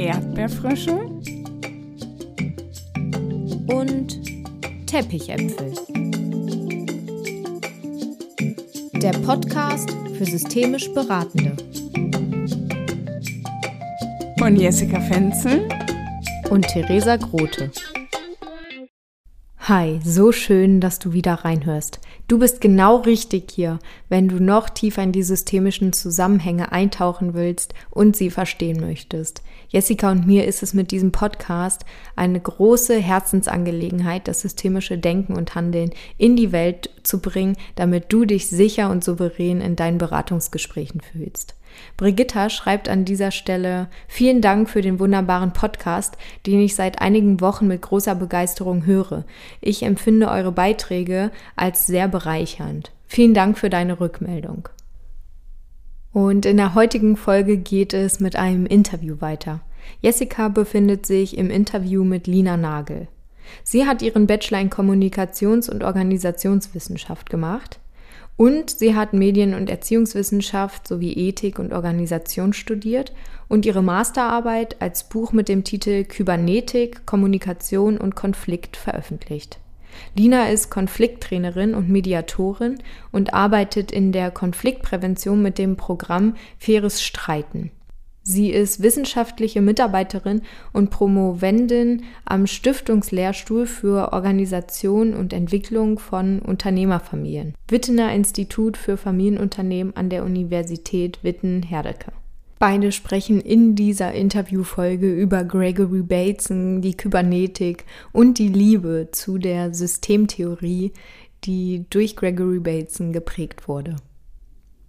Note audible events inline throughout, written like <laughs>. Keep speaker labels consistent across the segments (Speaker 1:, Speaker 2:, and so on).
Speaker 1: Erdbeerfrische
Speaker 2: und Teppichäpfel. Der Podcast für systemisch Beratende.
Speaker 1: Von Jessica Fenzel
Speaker 2: und Theresa Grote. Hi, so schön, dass du wieder reinhörst. Du bist genau richtig hier, wenn du noch tiefer in die systemischen Zusammenhänge eintauchen willst und sie verstehen möchtest. Jessica und mir ist es mit diesem Podcast eine große Herzensangelegenheit, das systemische Denken und Handeln in die Welt zu bringen, damit du dich sicher und souverän in deinen Beratungsgesprächen fühlst. Brigitta schreibt an dieser Stelle vielen Dank für den wunderbaren Podcast, den ich seit einigen Wochen mit großer Begeisterung höre. Ich empfinde eure Beiträge als sehr bereichernd. Vielen Dank für deine Rückmeldung. Und in der heutigen Folge geht es mit einem Interview weiter. Jessica befindet sich im Interview mit Lina Nagel. Sie hat ihren Bachelor in Kommunikations- und Organisationswissenschaft gemacht und sie hat Medien- und Erziehungswissenschaft sowie Ethik und Organisation studiert und ihre Masterarbeit als Buch mit dem Titel Kybernetik, Kommunikation und Konflikt veröffentlicht. Lina ist Konflikttrainerin und Mediatorin und arbeitet in der Konfliktprävention mit dem Programm Faires Streiten. Sie ist wissenschaftliche Mitarbeiterin und Promovendin am Stiftungslehrstuhl für Organisation und Entwicklung von Unternehmerfamilien, Wittener Institut für Familienunternehmen an der Universität Witten-Herdecke. Beide sprechen in dieser Interviewfolge über Gregory Bateson, die Kybernetik und die Liebe zu der Systemtheorie, die durch Gregory Bateson geprägt wurde.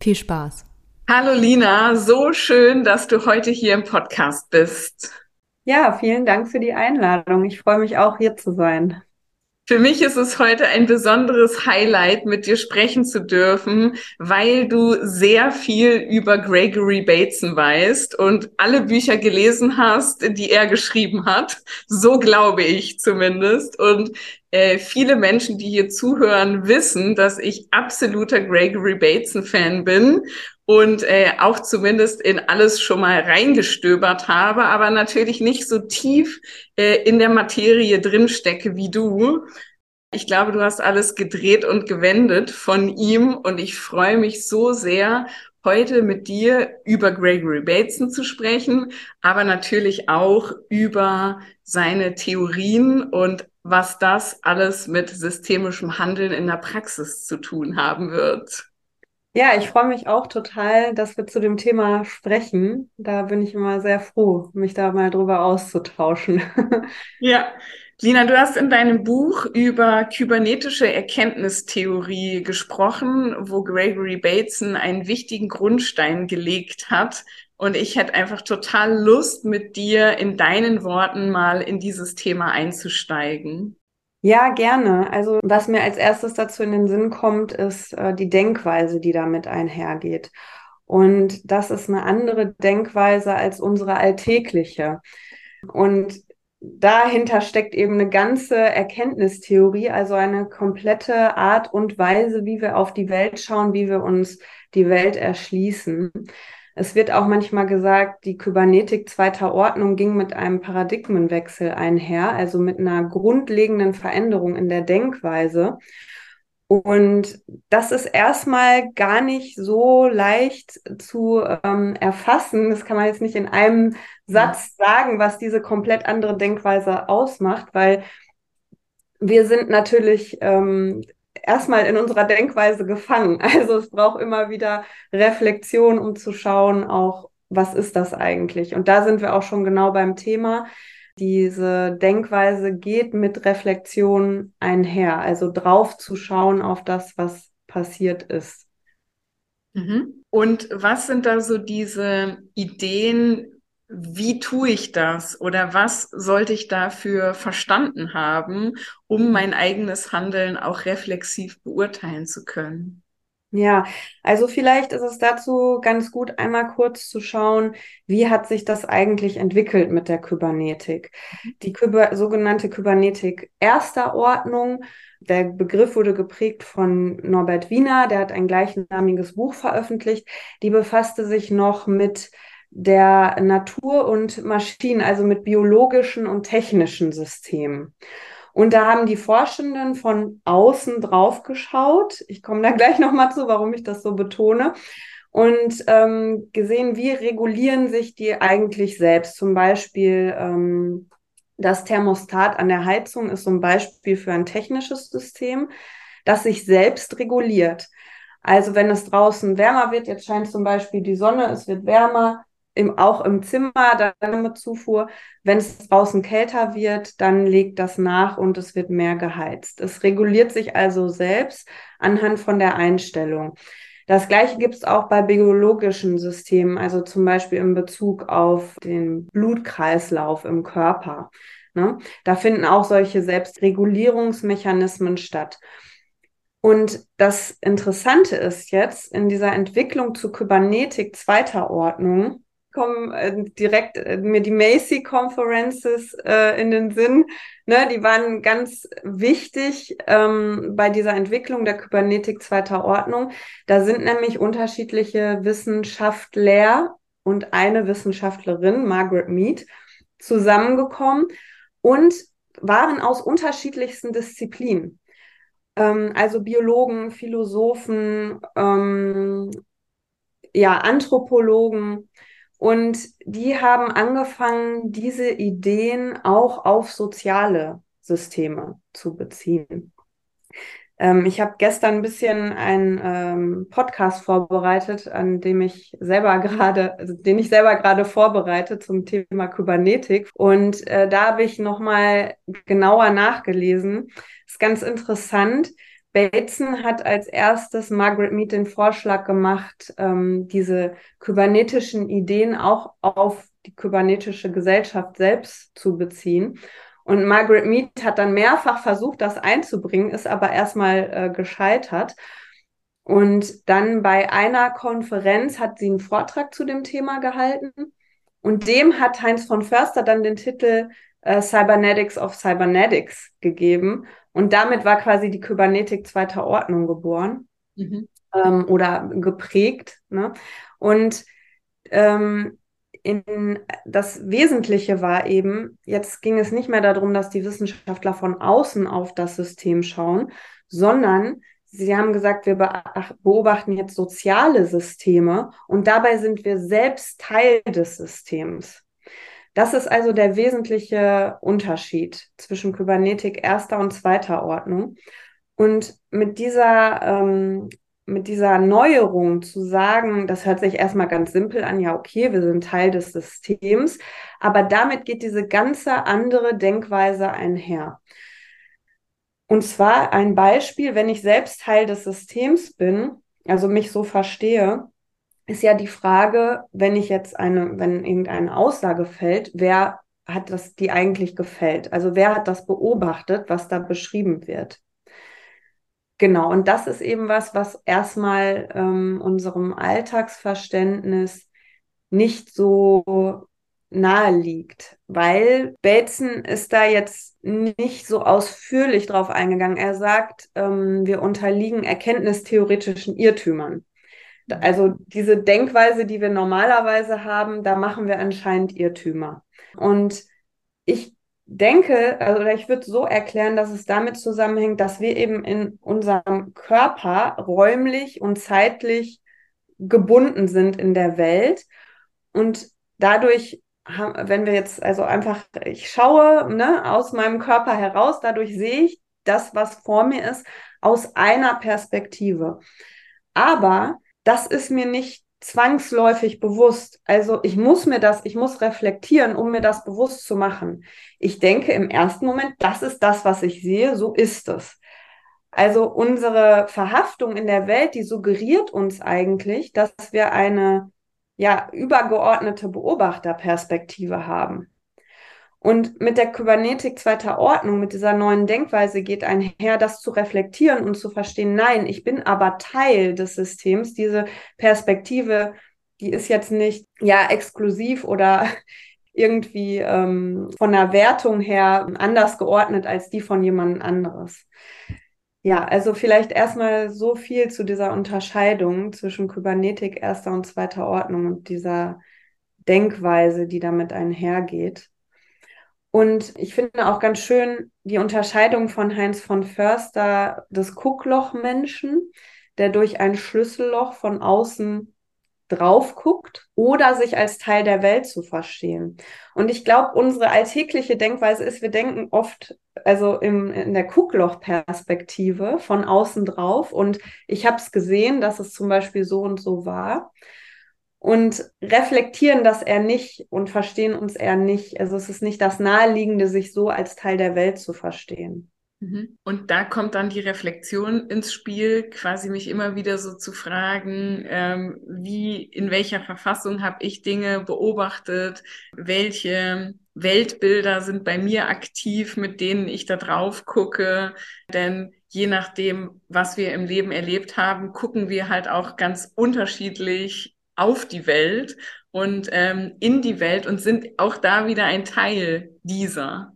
Speaker 2: Viel Spaß!
Speaker 1: Hallo Lina, so schön, dass du heute hier im Podcast bist.
Speaker 3: Ja, vielen Dank für die Einladung. Ich freue mich auch hier zu sein.
Speaker 1: Für mich ist es heute ein besonderes Highlight, mit dir sprechen zu dürfen, weil du sehr viel über Gregory Bateson weißt und alle Bücher gelesen hast, die er geschrieben hat. So glaube ich zumindest. Und äh, viele Menschen, die hier zuhören, wissen, dass ich absoluter Gregory Bateson-Fan bin und äh, auch zumindest in alles schon mal reingestöbert habe, aber natürlich nicht so tief äh, in der Materie drinstecke wie du. Ich glaube, du hast alles gedreht und gewendet von ihm und ich freue mich so sehr, heute mit dir über Gregory Bateson zu sprechen, aber natürlich auch über seine Theorien und was das alles mit systemischem Handeln in der Praxis zu tun haben wird.
Speaker 3: Ja, ich freue mich auch total, dass wir zu dem Thema sprechen. Da bin ich immer sehr froh, mich da mal drüber auszutauschen. <laughs>
Speaker 1: Ja, Lina, du hast in deinem Buch über kybernetische Erkenntnistheorie gesprochen, wo Gregory Bateson einen wichtigen Grundstein gelegt hat. Und ich hätte einfach total Lust, mit dir in deinen Worten mal in dieses Thema einzusteigen.
Speaker 3: Ja, gerne. Also was mir als erstes dazu in den Sinn kommt, ist äh, die Denkweise, die damit einhergeht. Und das ist eine andere Denkweise als unsere alltägliche. Und dahinter steckt eben eine ganze Erkenntnistheorie, also eine komplette Art und Weise, wie wir auf die Welt schauen, wie wir uns die Welt erschließen. Es wird auch manchmal gesagt, die Kybernetik zweiter Ordnung ging mit einem Paradigmenwechsel einher, also mit einer grundlegenden Veränderung in der Denkweise. Und das ist erstmal gar nicht so leicht zu ähm, erfassen. Das kann man jetzt nicht in einem Satz sagen, was diese komplett andere Denkweise ausmacht, weil wir sind natürlich ähm, erstmal in unserer Denkweise gefangen. <laughs> Also es braucht immer wieder Reflexion, um zu schauen, auch was ist das eigentlich? Und da sind wir auch schon genau beim Thema. Diese Denkweise geht mit Reflexion einher, also drauf zu schauen auf das, was passiert ist.
Speaker 1: Mhm. Und was sind da so diese Ideen, wie tue ich das oder was sollte ich dafür verstanden haben, um mein eigenes Handeln auch reflexiv beurteilen zu können?
Speaker 3: Ja, also vielleicht ist es dazu ganz gut, einmal kurz zu schauen, wie hat sich das eigentlich entwickelt mit der Kybernetik. Mhm. Die Kyber sogenannte Kybernetik erster Ordnung, der Begriff wurde geprägt von Norbert Wiener, der hat ein gleichnamiges Buch veröffentlicht, die befasste sich noch mit der Natur und Maschinen, also mit biologischen und technischen Systemen. Und da haben die Forschenden von außen drauf geschaut. Ich komme da gleich nochmal zu, warum ich das so betone. Und ähm, gesehen, wie regulieren sich die eigentlich selbst. Zum Beispiel ähm, das Thermostat an der Heizung ist so ein Beispiel für ein technisches System, das sich selbst reguliert. Also wenn es draußen wärmer wird, jetzt scheint zum Beispiel die Sonne, es wird wärmer, im, auch im Zimmer, dann mit Zufuhr. Wenn es draußen kälter wird, dann legt das nach und es wird mehr geheizt. Es reguliert sich also selbst anhand von der Einstellung. Das gleiche gibt es auch bei biologischen Systemen, also zum Beispiel in Bezug auf den Blutkreislauf im Körper. Ne? Da finden auch solche Selbstregulierungsmechanismen statt. Und das Interessante ist jetzt in dieser Entwicklung zu Kybernetik zweiter Ordnung, kommen äh, direkt äh, mir die Macy Conferences äh, in den Sinn. Ne, die waren ganz wichtig ähm, bei dieser Entwicklung der Kybernetik zweiter Ordnung. Da sind nämlich unterschiedliche Wissenschaftler und eine Wissenschaftlerin, Margaret Mead, zusammengekommen und waren aus unterschiedlichsten Disziplinen ähm, also Biologen, Philosophen, ähm, ja, Anthropologen. Und die haben angefangen, diese Ideen auch auf soziale Systeme zu beziehen. Ähm, ich habe gestern ein bisschen einen ähm, Podcast vorbereitet, an dem ich selber <laughs> gerade, also den ich selber gerade vorbereite zum Thema Kybernetik. Und äh, da habe ich nochmal genauer nachgelesen. Ist ganz interessant. Bateson hat als erstes Margaret Mead den Vorschlag gemacht, ähm, diese kybernetischen Ideen auch auf die kybernetische Gesellschaft selbst zu beziehen. Und Margaret Mead hat dann mehrfach versucht, das einzubringen, ist aber erstmal äh, gescheitert. Und dann bei einer Konferenz hat sie einen Vortrag zu dem Thema gehalten. Und dem hat Heinz von Förster dann den Titel äh, Cybernetics of Cybernetics gegeben. Und damit war quasi die Kybernetik zweiter Ordnung geboren mhm. ähm, oder geprägt. Ne? Und ähm, in, das Wesentliche war eben, jetzt ging es nicht mehr darum, dass die Wissenschaftler von außen auf das System schauen, sondern sie haben gesagt, wir beobachten jetzt soziale Systeme und dabei sind wir selbst Teil des Systems. Das ist also der wesentliche Unterschied zwischen Kybernetik erster und zweiter Ordnung. Und mit dieser ähm, mit dieser Neuerung zu sagen, das hört sich erstmal ganz simpel an, ja, okay, wir sind Teil des Systems, aber damit geht diese ganze andere Denkweise einher. Und zwar ein Beispiel, wenn ich selbst Teil des Systems bin, also mich so verstehe, ist ja die Frage, wenn ich jetzt eine, wenn irgendeine Aussage fällt, wer hat das, die eigentlich gefällt? Also wer hat das beobachtet, was da beschrieben wird? Genau, und das ist eben was, was erstmal ähm, unserem Alltagsverständnis nicht so nahe liegt, weil Bateson ist da jetzt nicht so ausführlich drauf eingegangen. Er sagt, ähm, wir unterliegen erkenntnistheoretischen Irrtümern. Also diese Denkweise, die wir normalerweise haben, da machen wir anscheinend Irrtümer. Und ich denke, also ich würde so erklären, dass es damit zusammenhängt, dass wir eben in unserem Körper räumlich und zeitlich gebunden sind in der Welt und dadurch wenn wir jetzt also einfach, ich schaue ne, aus meinem Körper heraus, dadurch sehe ich das, was vor mir ist, aus einer Perspektive. Aber das ist mir nicht zwangsläufig bewusst. Also ich muss mir das, ich muss reflektieren, um mir das bewusst zu machen. Ich denke im ersten Moment, das ist das, was ich sehe, so ist es. Also unsere Verhaftung in der Welt, die suggeriert uns eigentlich, dass wir eine ja übergeordnete Beobachterperspektive haben. Und mit der Kybernetik zweiter Ordnung, mit dieser neuen Denkweise geht einher, das zu reflektieren und zu verstehen, nein, ich bin aber Teil des Systems. Diese Perspektive, die ist jetzt nicht ja exklusiv oder <laughs> irgendwie ähm, von der Wertung her anders geordnet als die von jemand anderes. Ja, also vielleicht erstmal so viel zu dieser Unterscheidung zwischen Kybernetik erster und zweiter Ordnung und dieser Denkweise, die damit einhergeht. Und ich finde auch ganz schön die Unterscheidung von Heinz von Förster des Gucklochmenschen, der durch ein Schlüsselloch von außen drauf guckt oder sich als Teil der Welt zu verstehen. Und ich glaube, unsere alltägliche Denkweise ist, wir denken oft, also im, in der Gucklochperspektive von außen drauf. Und ich habe es gesehen, dass es zum Beispiel so und so war und reflektieren das eher nicht und verstehen uns eher nicht. Also es ist nicht das Naheliegende, sich so als Teil der Welt zu verstehen.
Speaker 1: Mhm. Und da kommt dann die Reflexion ins Spiel, quasi mich immer wieder so zu fragen, ähm, wie, in welcher Verfassung habe ich Dinge beobachtet, welche Weltbilder sind bei mir aktiv, mit denen ich da drauf gucke. Denn je nachdem, was wir im Leben erlebt haben, gucken wir halt auch ganz unterschiedlich auf die Welt und ähm, in die Welt und sind auch da wieder ein Teil dieser.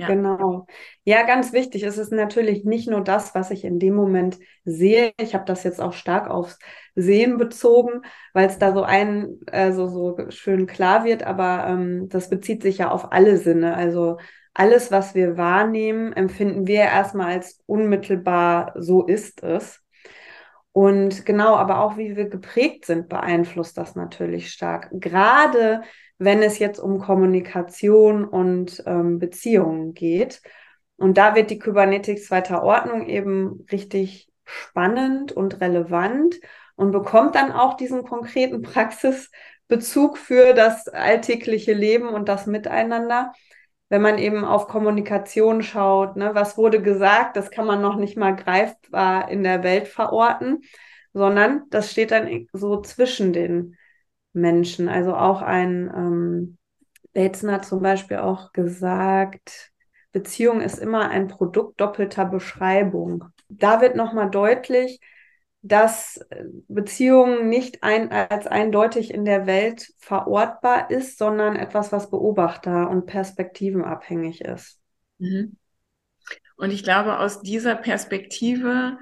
Speaker 3: Ja. Genau. Ja, ganz wichtig. Es ist natürlich nicht nur das, was ich in dem Moment sehe. Ich habe das jetzt auch stark aufs Sehen bezogen, weil es da so ein, also so schön klar wird, aber ähm, das bezieht sich ja auf alle Sinne. Also alles, was wir wahrnehmen, empfinden wir erstmal als unmittelbar, so ist es. Und genau, aber auch wie wir geprägt sind, beeinflusst das natürlich stark. Gerade wenn es jetzt um Kommunikation und ähm, Beziehungen geht. Und da wird die Kybernetik zweiter Ordnung eben richtig spannend und relevant und bekommt dann auch diesen konkreten <laughs> Praxisbezug für das alltägliche Leben und das Miteinander wenn man eben auf Kommunikation schaut, ne, was wurde gesagt, das kann man noch nicht mal greifbar in der Welt verorten, sondern das steht dann so zwischen den Menschen. Also auch ein ähm, Bateson hat zum Beispiel auch gesagt, Beziehung ist immer ein Produkt doppelter Beschreibung. Da wird nochmal deutlich, dass äh, Beziehung nicht ein, als eindeutig in der Welt verortbar ist, sondern etwas, was beobachter- und perspektivenabhängig ist. Mhm.
Speaker 1: Und ich glaube, aus dieser Perspektive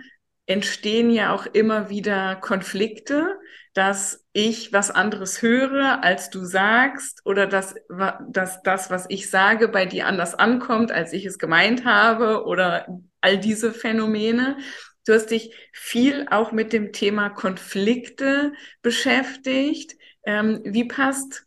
Speaker 1: entstehen ja auch immer wieder Konflikte, dass ich was anderes höre, als du sagst, oder dass, dass das, was ich sage, bei dir anders ankommt, als ich es gemeint habe, oder all diese Phänomene. Du hast dich viel auch mit dem Thema Konflikte beschäftigt. Ähm, wie passt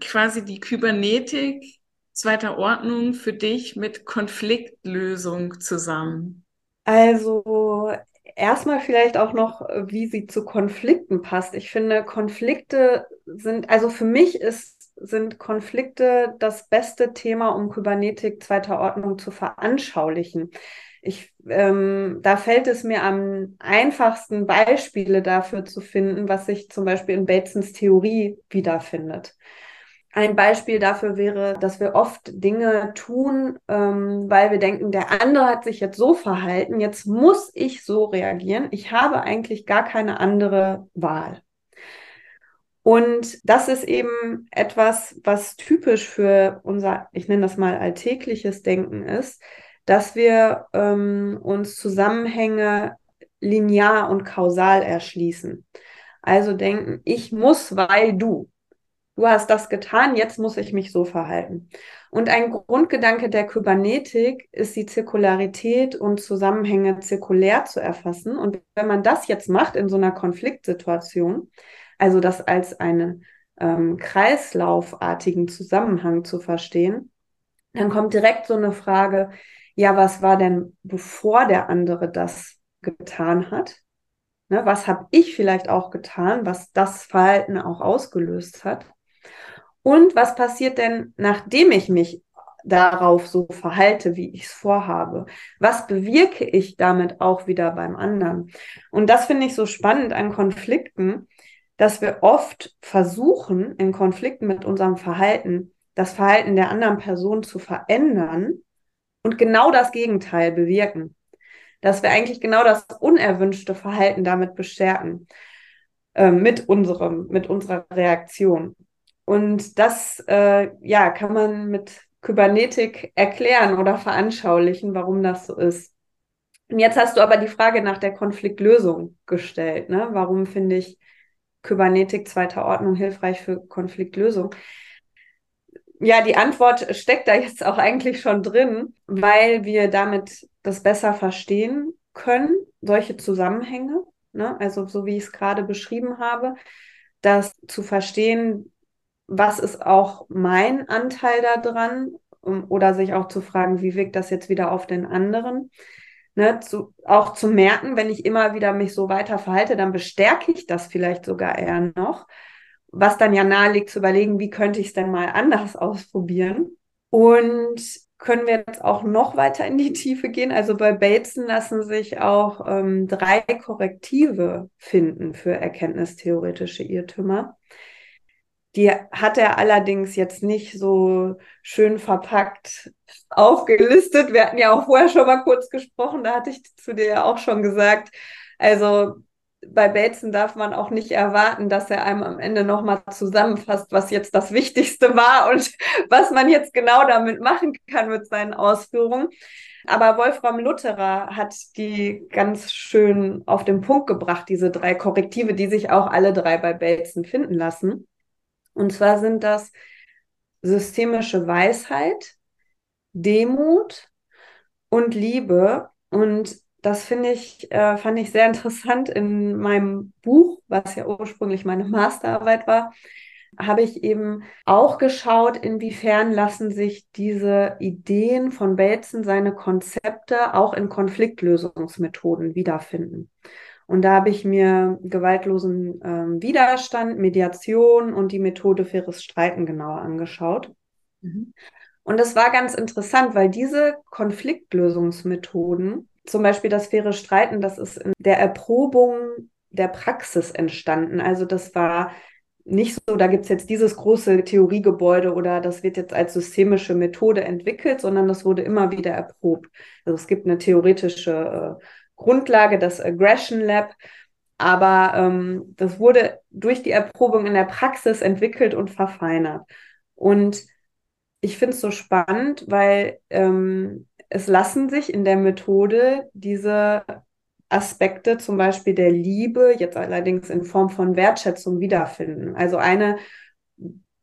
Speaker 1: quasi die Kybernetik zweiter Ordnung für dich mit Konfliktlösung zusammen?
Speaker 3: Also erstmal vielleicht auch noch, wie sie zu Konflikten passt. Ich finde, Konflikte sind, also für mich ist, sind Konflikte das beste Thema, um Kybernetik zweiter Ordnung zu veranschaulichen. Ich, ähm, da fällt es mir am einfachsten, Beispiele dafür zu finden, was sich zum Beispiel in Batesons Theorie wiederfindet. Ein Beispiel dafür wäre, dass wir oft Dinge tun, ähm, weil wir denken, der andere hat sich jetzt so verhalten, jetzt muss ich so reagieren. Ich habe eigentlich gar keine andere Wahl. Und das ist eben etwas, was typisch für unser, ich nenne das mal alltägliches Denken ist, dass wir ähm, uns Zusammenhänge linear und kausal erschließen. Also denken, ich muss, weil du. Du hast das getan, jetzt muss ich mich so verhalten. Und ein Grundgedanke der Kybernetik ist die Zirkularität und Zusammenhänge zirkulär zu erfassen. Und wenn man das jetzt macht in so einer Konfliktsituation, also das als einen ähm, kreislaufartigen Zusammenhang zu verstehen, dann kommt direkt so eine Frage, ja, was war denn, bevor der andere das getan hat? Ne, was habe ich vielleicht auch getan, was das Verhalten auch ausgelöst hat? Und was passiert denn, nachdem ich mich darauf so verhalte, wie ich es vorhabe? Was bewirke ich damit auch wieder beim anderen? Und das finde ich so spannend an Konflikten, dass wir oft versuchen, in Konflikten mit unserem Verhalten das Verhalten der anderen Person zu verändern, und genau das Gegenteil bewirken. Dass wir eigentlich genau das unerwünschte Verhalten damit bestärken, äh, mit unserem, mit unserer Reaktion. Und das, äh, ja, kann man mit Kybernetik erklären oder veranschaulichen, warum das so ist. Und jetzt hast du aber die Frage nach der Konfliktlösung gestellt. Ne? Warum finde ich Kybernetik zweiter Ordnung hilfreich für Konfliktlösung? Ja, die Antwort steckt da jetzt auch eigentlich schon drin, weil wir damit das besser verstehen können, solche Zusammenhänge. Ne? Also so wie ich es gerade beschrieben habe, das zu verstehen, was ist auch mein Anteil daran oder sich auch zu fragen, wie wirkt das jetzt wieder auf den anderen. Ne, zu, auch zu merken, wenn ich immer wieder mich so weiter verhalte, dann bestärke ich das vielleicht sogar eher noch was dann ja nahe liegt zu überlegen, wie könnte ich es denn mal anders ausprobieren. Und können wir jetzt auch noch weiter in die Tiefe gehen. Also bei Bateson lassen sich auch ähm, drei Korrektive finden für erkenntnistheoretische Irrtümer. Die hat er allerdings jetzt nicht so schön verpackt aufgelistet. Wir hatten ja auch vorher schon mal kurz gesprochen, da hatte ich zu dir ja auch schon gesagt, also bei Bateson darf man auch nicht erwarten, dass er einem am Ende nochmal zusammenfasst, was jetzt das Wichtigste war und <laughs> was man jetzt genau damit machen kann mit seinen Ausführungen. Aber Wolfram Lutterer hat die ganz schön auf den Punkt gebracht, diese drei Korrektive, die sich auch alle drei bei Bateson finden lassen. Und zwar sind das systemische Weisheit, Demut und Liebe. Und das finde ich, äh, fand ich sehr interessant in meinem Buch, was ja ursprünglich meine Masterarbeit war, habe ich eben auch geschaut, inwiefern lassen sich diese Ideen von Bateson, seine Konzepte auch in Konfliktlösungsmethoden wiederfinden. Und da habe ich mir gewaltlosen äh, Widerstand, Mediation und die Methode faires Streiten genauer angeschaut. Mhm. Und das war ganz interessant, weil diese Konfliktlösungsmethoden zum Beispiel das faire Streiten, das ist in der Erprobung der Praxis entstanden. Also das war nicht so, da gibt es jetzt dieses große Theoriegebäude oder das wird jetzt als systemische Methode entwickelt, sondern das wurde immer wieder erprobt. Also es gibt eine theoretische äh, Grundlage, das Aggression Lab, aber ähm, das wurde durch die Erprobung in der Praxis entwickelt und verfeinert. Und ich finde es so spannend, weil ähm, es lassen sich in der Methode diese Aspekte zum Beispiel der Liebe, jetzt allerdings in Form von Wertschätzung wiederfinden. Also eine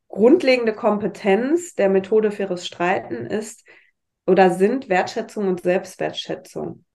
Speaker 3: grundlegende Kompetenz der Methode faires Streiten ist oder sind Wertschätzung und Selbstwertschätzung.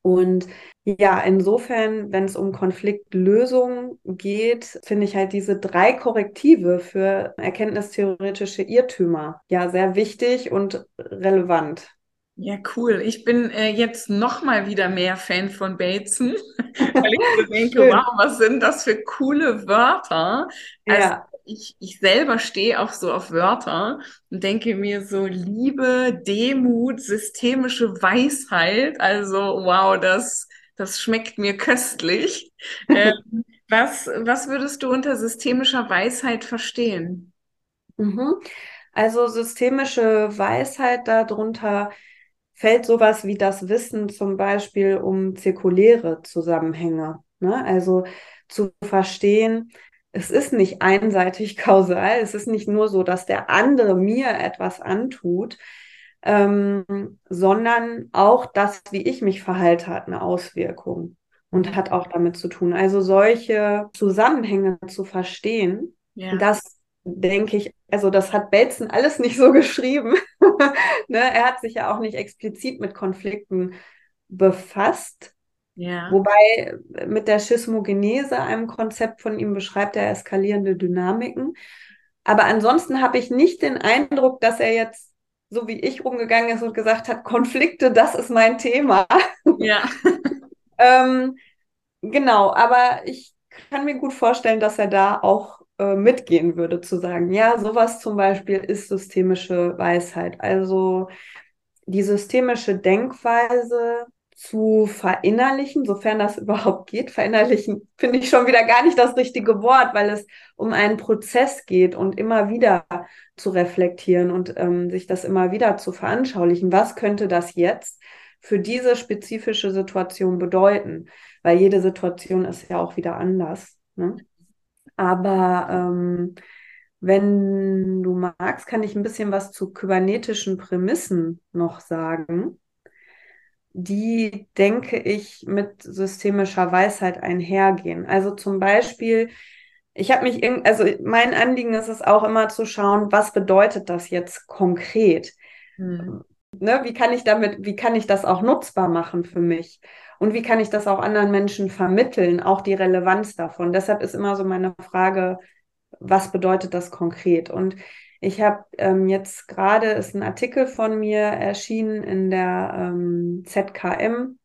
Speaker 3: Und ja, insofern, wenn es um Konfliktlösung geht, finde ich halt diese drei Korrektive für erkenntnistheoretische Irrtümer ja sehr wichtig und relevant.
Speaker 1: Ja, cool. Ich bin äh, jetzt noch mal wieder mehr Fan von Bateson, <laughs> weil ich so <laughs> denke, wow, was sind das für coole Wörter? Also ja. ich, ich selber stehe auch so auf Wörter und denke mir so Liebe, Demut, systemische Weisheit. Also wow, das, das schmeckt mir köstlich. <laughs> ähm, was, was würdest du unter systemischer Weisheit verstehen?
Speaker 3: Mhm. Also systemische Weisheit darunter fällt sowas wie das Wissen zum Beispiel um zirkuläre Zusammenhänge. Ne? Also zu verstehen, es ist nicht einseitig <laughs> kausal, es ist nicht nur so, dass der andere mir etwas antut, ähm, sondern auch das, wie ich mich verhalte, hat eine Auswirkung und hat auch damit zu tun. Also solche Zusammenhänge zu verstehen, ja. das denke ich, also das hat Belzen alles nicht so <laughs> geschrieben. <laughs> ne? Er hat sich ja auch nicht explizit mit Konflikten befasst. Ja. Wobei mit der Schismogenese, einem Konzept von ihm, beschreibt er eskalierende Dynamiken. Aber ansonsten habe ich nicht den Eindruck, dass er jetzt so wie ich rumgegangen ist und gesagt hat, Konflikte, das ist mein Thema. <laughs> Ja. ähm, genau, aber ich kann mir gut vorstellen, dass er da auch äh, mitgehen würde, zu sagen, ja, sowas zum Beispiel ist systemische Weisheit. Also die systemische Denkweise zu verinnerlichen, sofern das <laughs> überhaupt geht. Verinnerlichen finde ich schon wieder gar nicht das richtige Wort, weil es um einen Prozess geht und immer wieder zu reflektieren und ähm, sich das immer wieder zu veranschaulichen. Was könnte das jetzt für diese spezifische Situation bedeuten? Weil jede Situation ist ja auch wieder anders. Ne? Aber ähm, wenn du magst, kann ich ein bisschen was zu kybernetischen Prämissen noch sagen, die, denke ich, mit systemischer Weisheit einhergehen. Also zum Beispiel ich habe mich, also mein Anliegen ist es auch immer zu schauen, was bedeutet das jetzt konkret? Hm. Ne, wie kann ich damit, wie kann ich das auch nutzbar machen für mich? Und wie kann ich das auch anderen Menschen vermitteln, auch die Relevanz davon? Deshalb ist immer so meine Frage, was bedeutet das konkret? Und ich habe ähm, jetzt gerade ist ein Artikel von mir erschienen in der ähm, ZKM,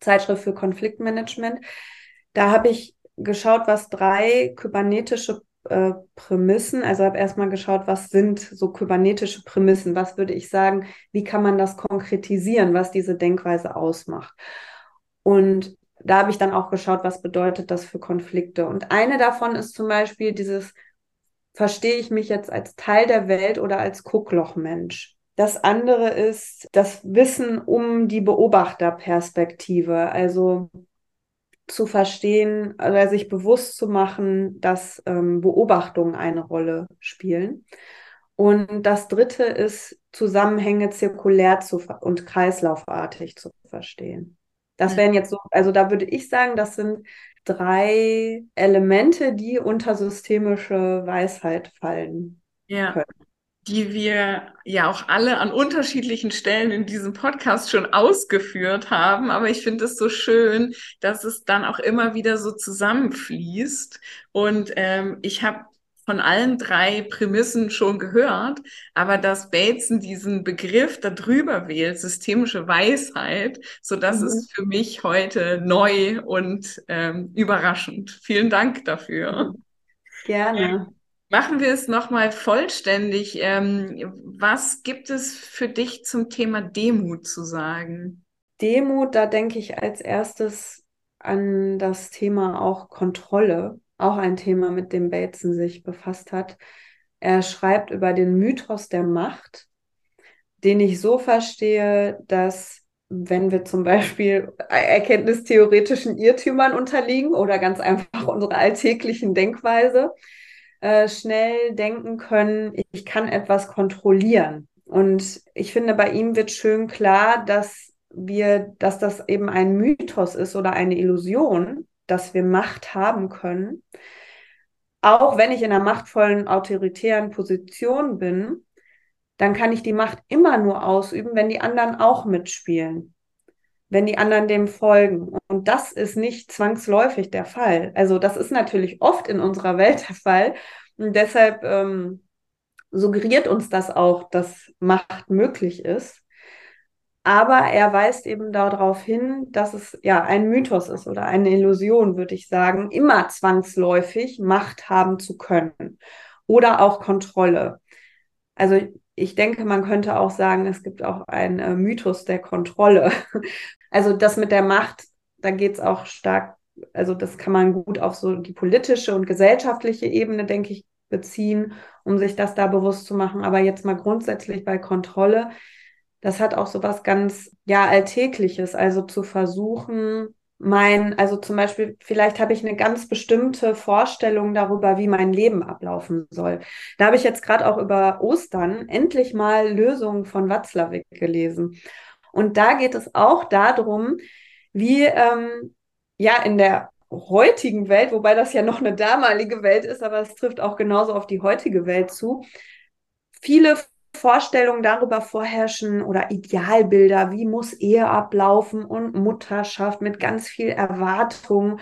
Speaker 3: Zeitschrift für Konfliktmanagement. Da habe ich geschaut, was drei kybernetische äh, Prämissen, also habe erstmal geschaut, was sind so kybernetische Prämissen, was würde ich sagen, wie kann man das konkretisieren, was diese Denkweise ausmacht. Und da habe ich dann auch geschaut, was bedeutet das für Konflikte. Und eine davon ist zum Beispiel dieses, verstehe ich mich jetzt als Teil der Welt oder als Gucklochmensch? Das andere ist das Wissen um die Beobachterperspektive, also zu verstehen oder also sich bewusst zu machen, dass ähm, Beobachtungen eine Rolle spielen. Und das dritte ist, Zusammenhänge zirkulär zu und kreislaufartig zu verstehen. Das wären jetzt so, also da würde ich sagen, das sind drei Elemente, die unter systemische Weisheit fallen
Speaker 1: ja. können die wir ja auch alle an unterschiedlichen Stellen in diesem Podcast schon ausgeführt haben. Aber ich finde es so schön, dass es dann auch immer wieder so zusammenfließt. Und ähm, ich habe von allen drei Prämissen schon gehört, aber dass Bateson diesen Begriff darüber wählt, systemische Weisheit, so das mhm. ist für mich heute neu und ähm, überraschend. Vielen Dank dafür.
Speaker 3: Gerne.
Speaker 1: Machen wir es nochmal vollständig. Ähm, was gibt es für dich zum Thema Demut zu sagen?
Speaker 3: Demut, da denke ich als erstes an das Thema auch Kontrolle, auch ein Thema, mit dem Bateson sich befasst hat. Er schreibt über den Mythos der Macht, den ich so verstehe, dass wenn wir zum Beispiel erkenntnistheoretischen Irrtümern unterliegen oder ganz einfach unserer alltäglichen Denkweise, äh, schnell denken können, ich kann etwas kontrollieren. Und ich finde, bei ihm wird schön klar, dass wir, dass das eben ein Mythos ist oder eine Illusion, dass wir Macht haben können. Auch wenn ich in einer machtvollen, autoritären Position bin, dann kann ich die Macht immer nur ausüben, wenn die anderen auch mitspielen, wenn die anderen dem folgen. Und das ist nicht zwangsläufig der Fall. Also das ist natürlich oft in unserer Welt der Fall, und deshalb ähm, suggeriert uns das auch, dass Macht möglich ist. Aber er weist eben darauf hin, dass es ja ein Mythos ist oder eine Illusion, würde ich sagen, immer zwangsläufig Macht haben zu können oder auch Kontrolle. Also ich denke, man könnte auch sagen, es gibt auch einen äh, Mythos der Kontrolle. <laughs> Also das mit der Macht, da geht es auch stark also das kann man gut auf so die politische und gesellschaftliche Ebene, denke ich, beziehen, um sich das da bewusst zu machen. Aber jetzt mal grundsätzlich bei Kontrolle, das hat auch so was ganz, ja, Alltägliches. Also zu versuchen, mein, also zum Beispiel, vielleicht habe ich eine ganz bestimmte Vorstellung darüber, wie mein Leben ablaufen soll. Da habe ich jetzt gerade auch über Ostern endlich mal Lösungen von Watzlawick gelesen. Und da geht es auch darum, wie ähm, ja in der heutigen Welt, wobei das ja noch eine damalige Welt ist, aber es trifft auch genauso auf die heutige Welt zu, viele Vorstellungen darüber vorherrschen oder Idealbilder, wie muss Ehe ablaufen und Mutterschaft mit ganz viel Erwartung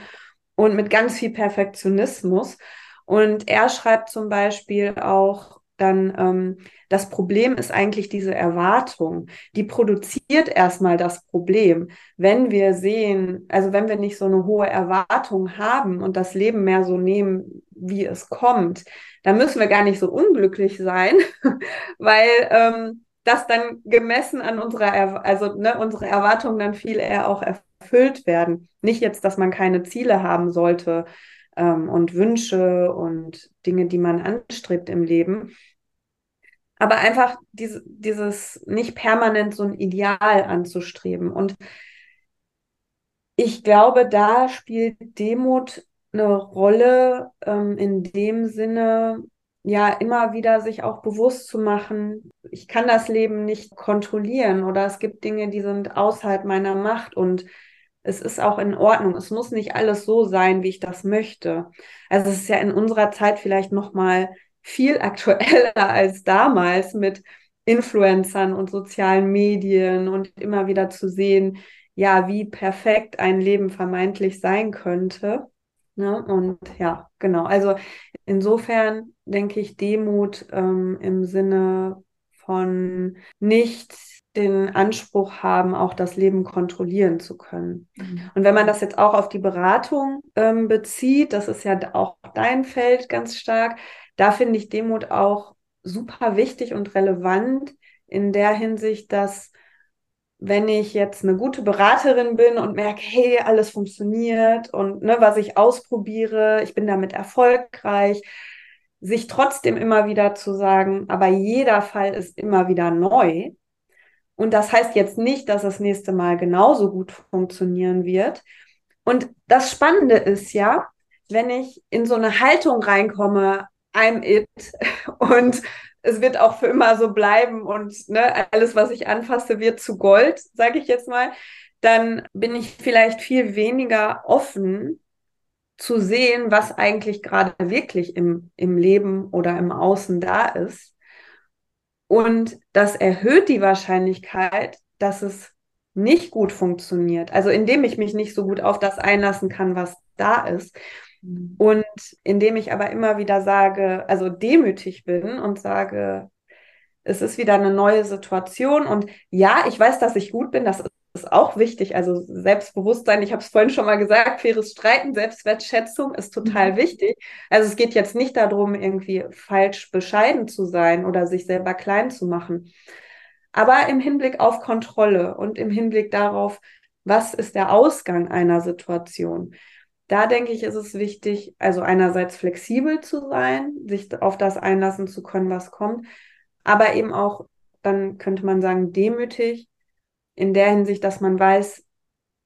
Speaker 3: und mit ganz viel Perfektionismus. Und er schreibt zum Beispiel auch, dann ähm, das Problem ist eigentlich diese Erwartung. Die produziert erstmal das Problem. Wenn wir sehen, also wenn wir nicht so eine hohe Erwartung haben und das Leben mehr so nehmen, wie es kommt, dann müssen wir gar nicht so unglücklich sein, <laughs> weil ähm, das dann gemessen an unserer, er also ne, unsere Erwartungen dann viel eher auch erfüllt werden. Nicht jetzt, dass man keine Ziele haben sollte, ähm, und Wünsche und Dinge, die man anstrebt im Leben, aber einfach diese, dieses nicht permanent so ein Ideal anzustreben. Und ich glaube, da spielt Demut eine Rolle ähm, in dem Sinne, ja, immer wieder sich auch bewusst zu machen, ich kann das Leben nicht kontrollieren oder es gibt Dinge, die sind außerhalb meiner Macht und es ist auch in Ordnung. Es muss nicht alles so sein, wie ich das möchte. Also es ist ja in unserer Zeit vielleicht noch mal viel <laughs> aktueller als damals mit Influencern und sozialen Medien und immer wieder zu sehen, ja, wie perfekt ein Leben vermeintlich sein könnte. Ne? Und ja, genau. Also insofern denke ich Demut ähm, im Sinne von nicht den Anspruch haben, auch das Leben kontrollieren zu können. Mhm. Und wenn man das jetzt auch auf die Beratung ähm, bezieht, das ist ja auch dein Feld ganz stark, da finde ich Demut auch super wichtig und relevant in der Hinsicht, dass wenn ich jetzt eine gute Beraterin bin und merke, hey, alles funktioniert und ne, was ich ausprobiere, ich bin damit erfolgreich, sich trotzdem immer wieder zu sagen, aber jeder Fall ist immer wieder neu. Und das heißt jetzt nicht, dass das nächste Mal genauso gut funktionieren wird. Und das Spannende ist ja, wenn ich in so eine Haltung reinkomme, I'm it <laughs> und es wird auch für immer so bleiben und ne, alles, was ich anfasse, wird zu Gold, sage ich jetzt mal, dann bin ich vielleicht viel weniger offen zu sehen, was eigentlich gerade wirklich im, im Leben oder im Außen da ist. Und das erhöht die Wahrscheinlichkeit, dass es nicht gut funktioniert. Also indem ich mich nicht so gut auf das einlassen kann, was da ist. Mhm. Und indem ich aber immer wieder sage, also demütig bin und sage, es ist wieder eine neue Situation und ja, ich weiß, dass ich gut bin, das ist auch wichtig. Also Selbstbewusstsein, ich habe es vorhin schon mal gesagt, faires Streiten, Selbstwertschätzung ist total mhm. wichtig. Also es geht jetzt nicht darum, irgendwie falsch bescheiden zu sein oder sich selber klein zu machen. Aber im Hinblick auf Kontrolle und im Hinblick darauf, was ist der Ausgang einer Situation da denke ich, ist es wichtig, also einerseits flexibel zu sein, sich auf das einlassen zu können, was kommt, aber eben auch, dann könnte man sagen, demütig in der Hinsicht, dass man weiß,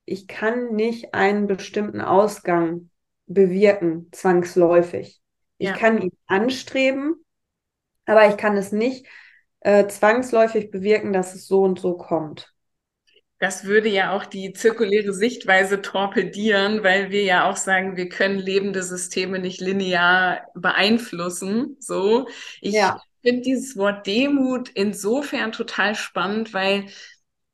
Speaker 3: ich kann nicht einen bestimmten Ausgang bewirken, zwangsläufig. Ja. Ich kann ihn anstreben, aber ich kann es nicht äh, zwangsläufig bewirken, dass es so und so kommt
Speaker 1: das würde ja auch die zirkuläre Sichtweise torpedieren, weil wir ja auch sagen, wir können lebende Systeme nicht linear beeinflussen. So, ich ja. finde dieses Wort Demut insofern total spannend, weil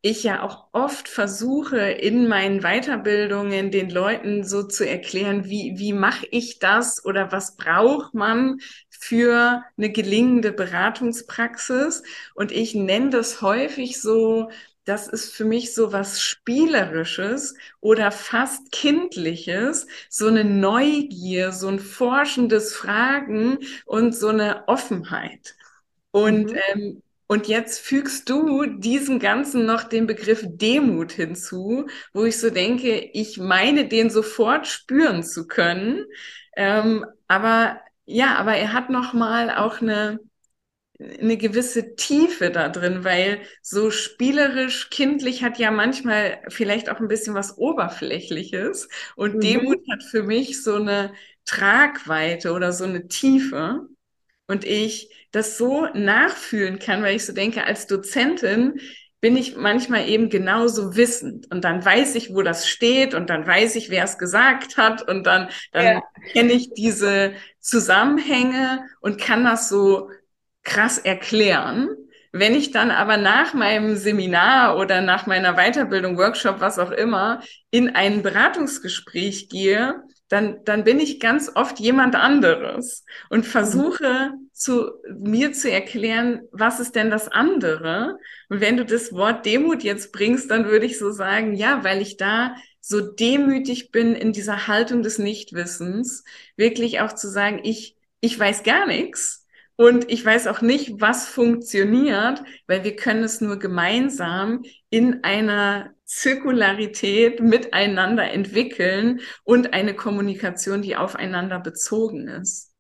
Speaker 1: ich ja auch oft versuche, in meinen Weiterbildungen den Leuten so zu erklären, wie, wie mache ich das oder was braucht man für eine gelingende Beratungspraxis. Und ich nenne das häufig so das ist für mich so was Spielerisches oder fast Kindliches, so eine Neugier, so ein forschendes Fragen und so eine Offenheit. Und, mhm. ähm, und jetzt fügst du diesem Ganzen noch den Begriff Demut hinzu, wo ich so denke, ich meine, den sofort spüren zu können. Ähm, aber ja, aber er hat noch mal auch eine, eine gewisse Tiefe da drin, weil so spielerisch, kindlich hat ja manchmal vielleicht auch ein bisschen was Oberflächliches und mhm. Demut hat für mich so eine Tragweite oder so eine Tiefe und ich das so nachfühlen kann, weil ich so denke, als Dozentin bin ich manchmal eben genauso wissend und dann weiß ich, wo das steht und dann weiß ich, wer es gesagt hat und dann, dann ja. kenne ich diese Zusammenhänge und kann das so krass erklären. Wenn ich dann aber nach meinem Seminar oder nach meiner Weiterbildung, Workshop, was auch immer, in ein Beratungsgespräch gehe, dann, dann bin ich ganz oft jemand anderes und versuche zu mir zu erklären, was ist denn das andere? Und wenn du das Wort Demut jetzt bringst, dann würde ich so sagen, ja, weil ich da so demütig bin in dieser Haltung des Nichtwissens, wirklich auch zu sagen, ich, ich weiß gar nichts und ich weiß auch nicht, was funktioniert, weil wir können es nur gemeinsam in einer Zirkularität miteinander entwickeln und eine Kommunikation, die aufeinander bezogen ist.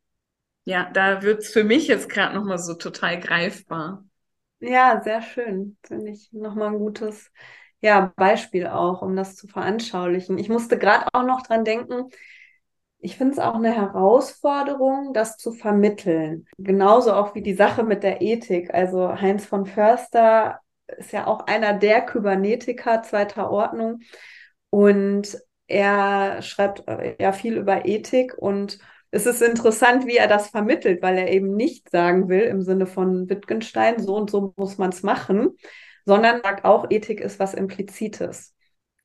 Speaker 1: Ja, da wird's für mich jetzt gerade nochmal so total greifbar.
Speaker 3: Ja, sehr schön. Finde ich nochmal ein gutes ja, Beispiel auch, um das zu veranschaulichen. Ich musste gerade auch noch dran denken, ich finde es auch eine Herausforderung, das zu vermitteln. Genauso auch wie die Sache mit der Ethik. Also Heinz von Förster ist ja auch einer der Kybernetiker zweiter Ordnung. Und er schreibt äh, ja viel über Ethik und es ist interessant, wie er das vermittelt, weil er eben nicht sagen will im Sinne von Wittgenstein, so und so muss man es machen, sondern sagt auch, Ethik ist was Implizites.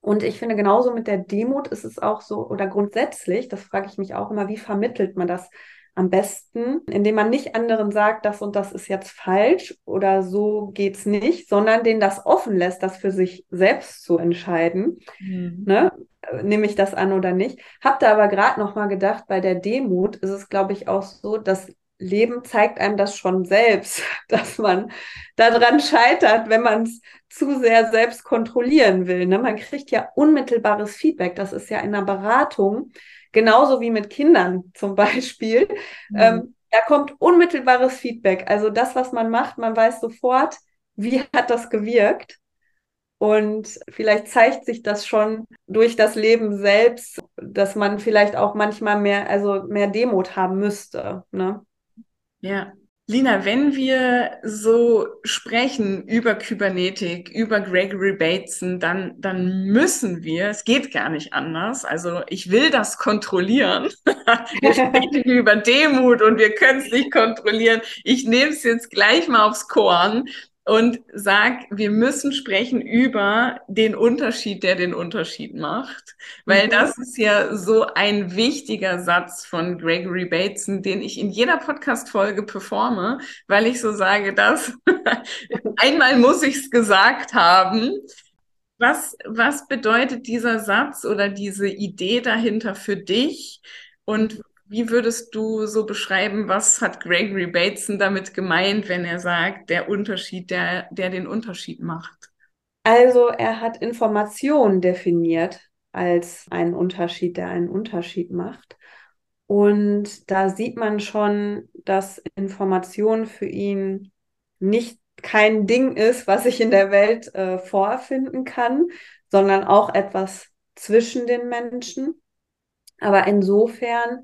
Speaker 3: Und ich finde, genauso mit der Demut ist es auch so, oder grundsätzlich, das frage ich mich auch immer, wie vermittelt man das am besten, indem man nicht anderen sagt, das und das ist jetzt falsch oder so geht's nicht, sondern denen das offen lässt, das für sich selbst zu entscheiden. Mhm. Ne? Nehme ich das an oder nicht? Hab da aber gerade noch mal gedacht, bei der Demut ist es, glaube ich, auch so, dass Leben zeigt einem das schon selbst, <laughs> dass man daran scheitert, wenn man es zu sehr selbst kontrollieren will. Ne? Man kriegt ja unmittelbares Feedback. Das ist ja in der Beratung genauso wie mit Kindern <laughs> zum Beispiel. Mhm. Ähm, da kommt unmittelbares Feedback. Also das, was man macht, man weiß sofort, wie <laughs> hat das gewirkt. Und vielleicht zeigt sich das schon durch das Leben selbst, dass man vielleicht auch manchmal mehr, also mehr Demut haben müsste. Ne?
Speaker 1: Ja. Lina, wenn wir so sprechen über Kybernetik, über Gregory Bateson, dann, dann müssen wir, es geht gar nicht anders. Also ich will das kontrollieren. <laughs> wir sprechen über Demut und wir können es nicht kontrollieren. Ich nehme es jetzt gleich mal aufs Korn und sag, wir müssen sprechen über den Unterschied, der den Unterschied macht, weil mhm. das ist ja so ein wichtiger Satz von Gregory Bateson, den ich in jeder Podcast-Folge performe, weil ich so sage, dass <laughs> einmal muss ich es gesagt haben. Was, was bedeutet dieser Satz oder diese Idee dahinter für dich? Und wie würdest du so beschreiben, was hat Gregory Bateson damit gemeint, wenn er sagt, der Unterschied, der, der den Unterschied macht?
Speaker 3: Also er hat Information definiert als einen Unterschied, der einen Unterschied macht. Und da sieht man schon, dass Information für ihn nicht kein Ding ist, was ich in der Welt äh, vorfinden kann, sondern auch etwas zwischen den Menschen. Aber insofern,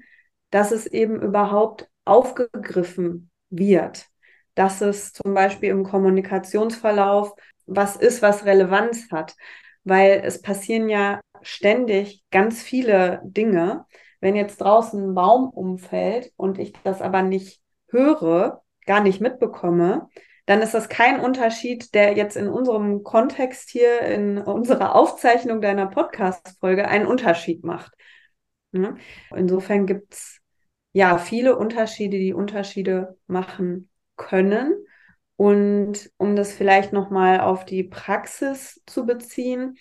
Speaker 3: dass es eben überhaupt aufgegriffen wird, dass es zum Beispiel im Kommunikationsverlauf was ist, was Relevanz hat, weil es passieren ja ständig ganz viele Dinge. Wenn jetzt draußen ein Baum umfällt und ich das aber nicht höre, gar nicht mitbekomme, dann ist das kein Unterschied, der jetzt in unserem Kontext hier, in unserer Aufzeichnung deiner Podcast-Folge einen Unterschied macht. Insofern gibt es ja, viele Unterschiede, die Unterschiede machen können. Und um das vielleicht nochmal auf die Praxis zu beziehen,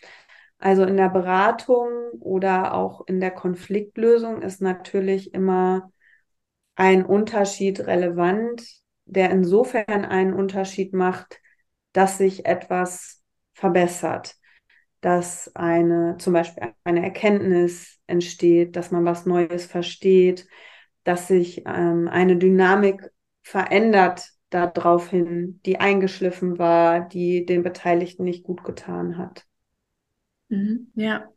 Speaker 3: also in der Beratung oder auch in der Konfliktlösung ist natürlich immer ein Unterschied relevant, der insofern einen Unterschied macht, dass sich etwas verbessert, dass eine, zum Beispiel eine Erkenntnis entsteht, dass man was Neues versteht, dass sich ähm, eine Dynamik verändert daraufhin, die eingeschliffen war, die den Beteiligten nicht gut getan hat.
Speaker 1: Mhm, ja.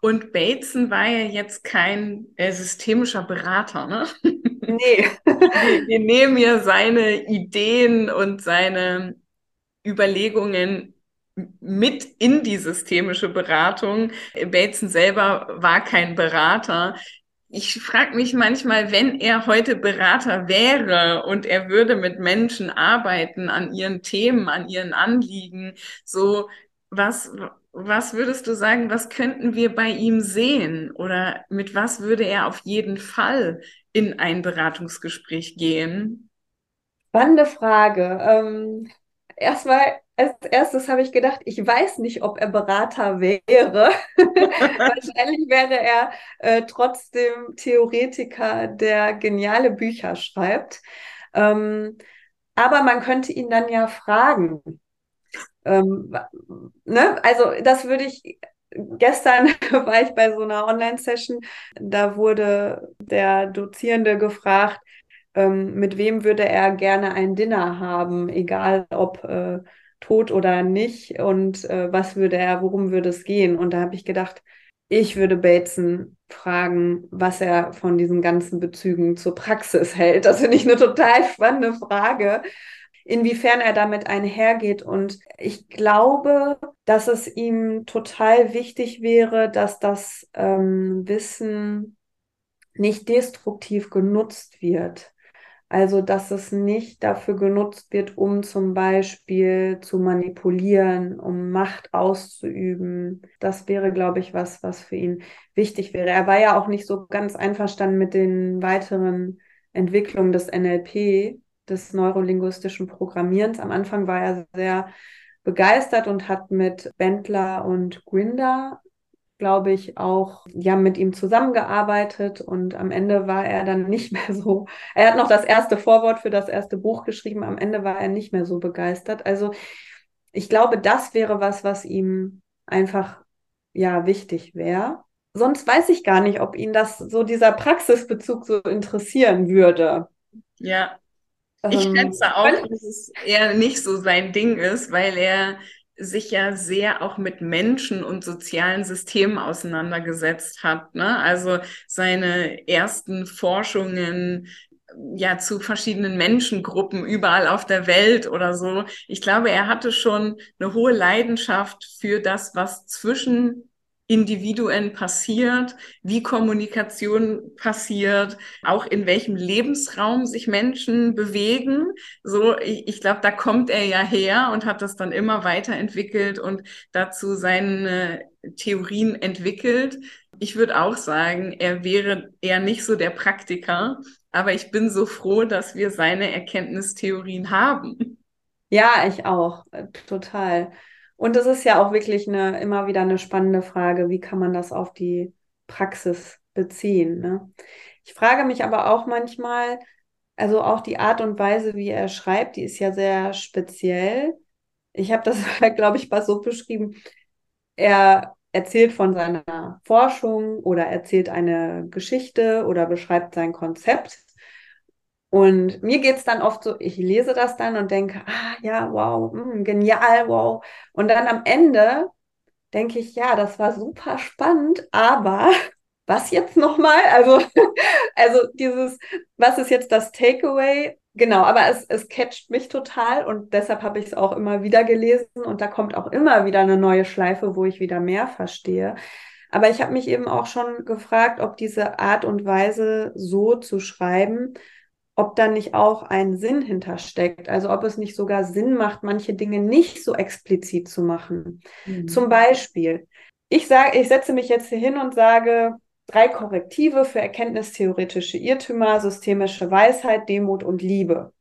Speaker 1: Und Bateson war ja jetzt kein äh, systemischer Berater, ne? Nee. <laughs> wir nehmen ja seine Ideen und seine Überlegungen mit in die systemische Beratung. Bateson selber war kein Berater ich frage mich manchmal, wenn er heute Berater wäre und er würde mit Menschen arbeiten an ihren Themen, an ihren Anliegen, so was, was würdest du sagen, was könnten wir bei ihm sehen oder mit was würde er auf jeden Fall in ein Beratungsgespräch gehen?
Speaker 3: Spannende Frage. Ähm, erstmal als erstes habe ich gedacht, ich weiß nicht, ob er Berater wäre. <laughs> Wahrscheinlich wäre er äh, trotzdem Theoretiker, der geniale Bücher schreibt. Ähm, aber man könnte ihn dann ja fragen. Ähm, ne? Also das würde ich gestern <laughs> war ich bei so einer Online-Session, da wurde der Dozierende gefragt, ähm, mit wem würde er gerne ein Dinner haben, egal ob äh, tot oder nicht und äh, was würde er, worum würde es gehen? Und da habe ich gedacht, ich würde Bateson fragen, was er von diesen ganzen Bezügen zur Praxis hält. Das finde ich eine total spannende Frage. inwiefern er damit einhergeht. Und ich glaube, dass es ihm total wichtig wäre, dass das ähm, Wissen nicht destruktiv genutzt wird. Also, dass es nicht dafür genutzt wird, um zum Beispiel zu manipulieren, um Macht auszuüben. Das wäre, glaube ich, was, was für ihn wichtig wäre. Er war ja auch nicht so ganz einverstanden mit den weiteren Entwicklungen des NLP, des neurolinguistischen Programmierens. Am Anfang war er sehr begeistert und hat mit Bentler und Grinder glaube ich, auch ja mit ihm zusammengearbeitet und am Ende war er dann nicht mehr so. Er hat noch das erste Vorwort für das erste Buch geschrieben. Am Ende war er nicht mehr so begeistert. Also ich glaube, das wäre was, was ihm einfach ja wichtig wäre. Sonst weiß ich gar nicht, ob ihn das so dieser Praxisbezug so interessieren würde.
Speaker 1: Ja, ich ähm, schätze auch, dass es eher nicht so sein Ding ist, weil er sich ja sehr auch mit Menschen und sozialen Systemen auseinandergesetzt hat. Ne? Also seine ersten Forschungen ja zu verschiedenen Menschengruppen überall auf der Welt oder so. Ich glaube, er hatte schon eine hohe Leidenschaft für das, was zwischen Individuen passiert, wie Kommunikation passiert, auch in welchem Lebensraum sich Menschen bewegen. So, ich, ich glaube, da kommt er ja her und hat das dann immer weiterentwickelt und dazu seine Theorien entwickelt. Ich würde auch sagen, er wäre eher nicht so der Praktiker, aber ich bin so froh, dass wir seine Erkenntnistheorien haben.
Speaker 3: Ja, ich auch, total. Und es ist ja auch wirklich eine, immer wieder eine spannende Frage, wie kann man das auf die Praxis beziehen. Ne? Ich frage mich aber auch manchmal, also auch die Art und Weise, wie er schreibt, die ist ja sehr speziell. Ich habe das, <laughs> glaube ich, mal so beschrieben. Er erzählt von seiner Forschung oder erzählt eine Geschichte oder beschreibt sein Konzept und mir geht es dann oft so, ich lese das dann und denke, ah ja, wow, mh, hm, genial, wow. Und dann am Ende denke ich, ja, das war super spannend, aber <laughs> was jetzt nochmal? Also, <laughs> also dieses, was ist jetzt das Takeaway? Genau, aber es, es catcht mich total und deshalb habe ich es auch immer wieder gelesen und da kommt auch immer wieder eine neue Schleife, wo ich wieder mehr verstehe. Aber ich habe mich eben auch schon gefragt, ob diese Art und Weise so zu schreiben ob da nicht auch ein Sinn hintersteckt. Also ob es nicht sogar Sinn macht, manche Dinge nicht so explizit zu machen. Mhm. Zum Beispiel, ich sage, ich setze mich jetzt hier hin und sage, drei Korrektive für erkenntnistheoretische Irrtümer, systemische Weisheit, Demut und Liebe.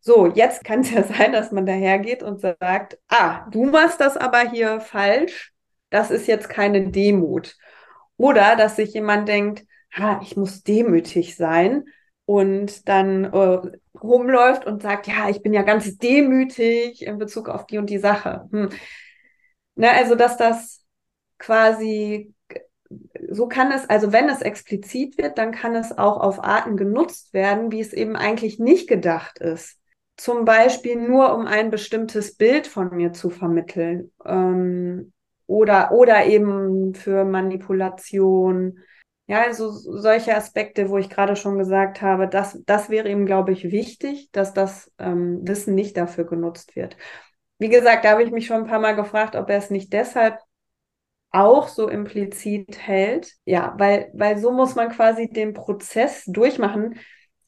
Speaker 3: So, jetzt kann es ja <laughs> sein, dass man dahergeht und sagt, ah, du machst das aber hier falsch, das ist jetzt keine Demut. Oder dass sich jemand denkt, ha, ich muss demütig sein, und dann äh, rumläuft und sagt, ja, ich bin ja ganz demütig in Bezug auf die und die Sache. Hm. Ne, also, dass das quasi, so kann es, also wenn es explizit wird, dann kann es auch auf Arten genutzt werden, wie es eben eigentlich nicht gedacht ist. Zum Beispiel nur, um ein bestimmtes Bild von mir zu vermitteln. Ähm, oder, oder eben für Manipulation ja, also solche Aspekte, wo ich gerade schon gesagt habe, das, das wäre ihm, glaube ich, wichtig, dass das ähm, Wissen nicht dafür genutzt wird. Wie gesagt, da habe ich mich schon ein paar Mal gefragt, ob er es nicht deshalb auch so implizit hält. Ja, weil, weil so muss man quasi den Prozess durchmachen.